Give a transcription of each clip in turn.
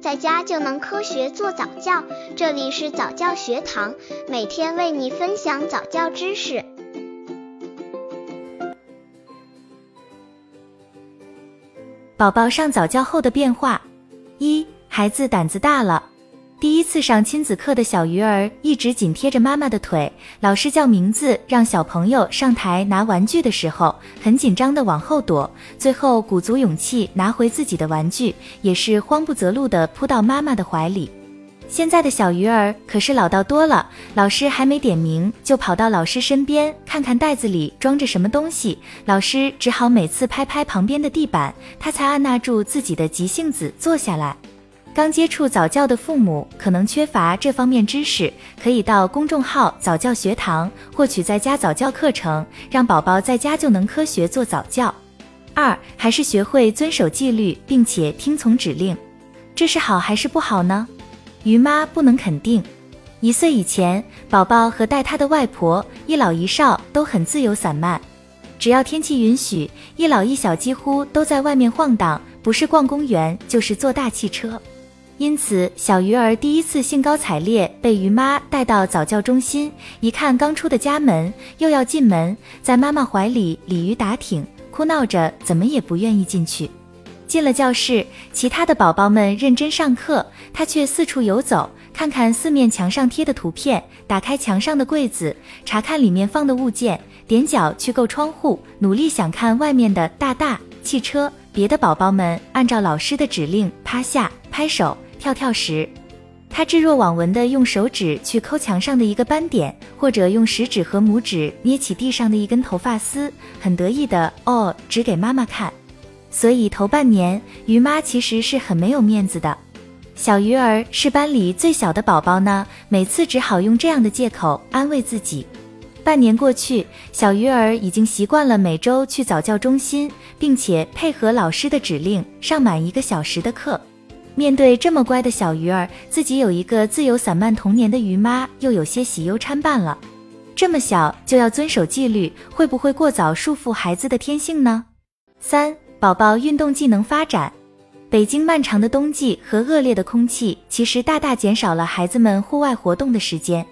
在家就能科学做早教。这里是早教学堂，每天为你分享早教知识。宝宝上早教后的变化：一、孩子胆子大了。第一次上亲子课的小鱼儿一直紧贴着妈妈的腿，老师叫名字让小朋友上台拿玩具的时候，很紧张的往后躲，最后鼓足勇气拿回自己的玩具，也是慌不择路的扑到妈妈的怀里。现在的小鱼儿可是老道多了，老师还没点名就跑到老师身边看看袋子里装着什么东西，老师只好每次拍拍旁边的地板，他才按捺住自己的急性子坐下来。刚接触早教的父母可能缺乏这方面知识，可以到公众号早教学堂获取在家早教课程，让宝宝在家就能科学做早教。二，还是学会遵守纪律，并且听从指令，这是好还是不好呢？于妈不能肯定。一岁以前，宝宝和带他的外婆一老一少都很自由散漫，只要天气允许，一老一小几乎都在外面晃荡，不是逛公园就是坐大汽车。因此，小鱼儿第一次兴高采烈被鱼妈带到早教中心，一看刚出的家门，又要进门，在妈妈怀里鲤鱼打挺，哭闹着，怎么也不愿意进去。进了教室，其他的宝宝们认真上课，他却四处游走，看看四面墙上贴的图片，打开墙上的柜子，查看里面放的物件，踮脚去够窗户，努力想看外面的大大汽车。别的宝宝们按照老师的指令趴下、拍手。跳跳时，他置若罔闻地用手指去抠墙上的一个斑点，或者用食指和拇指捏起地上的一根头发丝，很得意的哦指给妈妈看。所以头半年，鱼妈其实是很没有面子的。小鱼儿是班里最小的宝宝呢，每次只好用这样的借口安慰自己。半年过去，小鱼儿已经习惯了每周去早教中心，并且配合老师的指令上满一个小时的课。面对这么乖的小鱼儿，自己有一个自由散漫童年的鱼妈，又有些喜忧参半了。这么小就要遵守纪律，会不会过早束缚孩子的天性呢？三、宝宝运动技能发展。北京漫长的冬季和恶劣的空气，其实大大减少了孩子们户外活动的时间。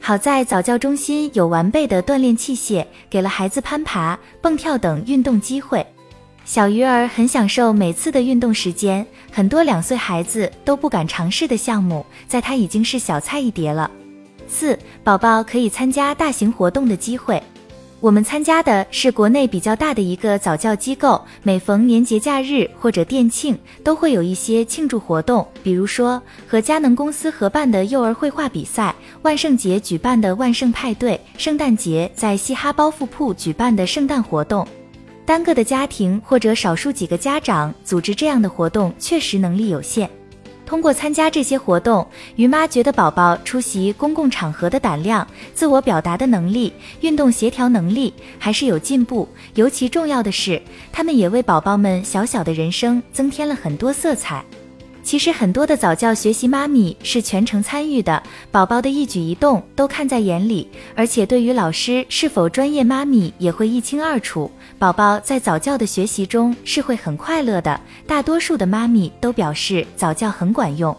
好在早教中心有完备的锻炼器械，给了孩子攀爬、蹦跳等运动机会。小鱼儿很享受每次的运动时间，很多两岁孩子都不敢尝试的项目，在他已经是小菜一碟了。四、宝宝可以参加大型活动的机会。我们参加的是国内比较大的一个早教机构，每逢年节假日或者店庆，都会有一些庆祝活动，比如说和佳能公司合办的幼儿绘画比赛，万圣节举办的万圣派对，圣诞节在嘻哈包袱铺举办的圣诞活动。单个的家庭或者少数几个家长组织这样的活动，确实能力有限。通过参加这些活动，于妈觉得宝宝出席公共场合的胆量、自我表达的能力、运动协调能力还是有进步。尤其重要的是，他们也为宝宝们小小的人生增添了很多色彩。其实很多的早教学习妈咪是全程参与的，宝宝的一举一动都看在眼里，而且对于老师是否专业，妈咪也会一清二楚。宝宝在早教的学习中是会很快乐的，大多数的妈咪都表示早教很管用。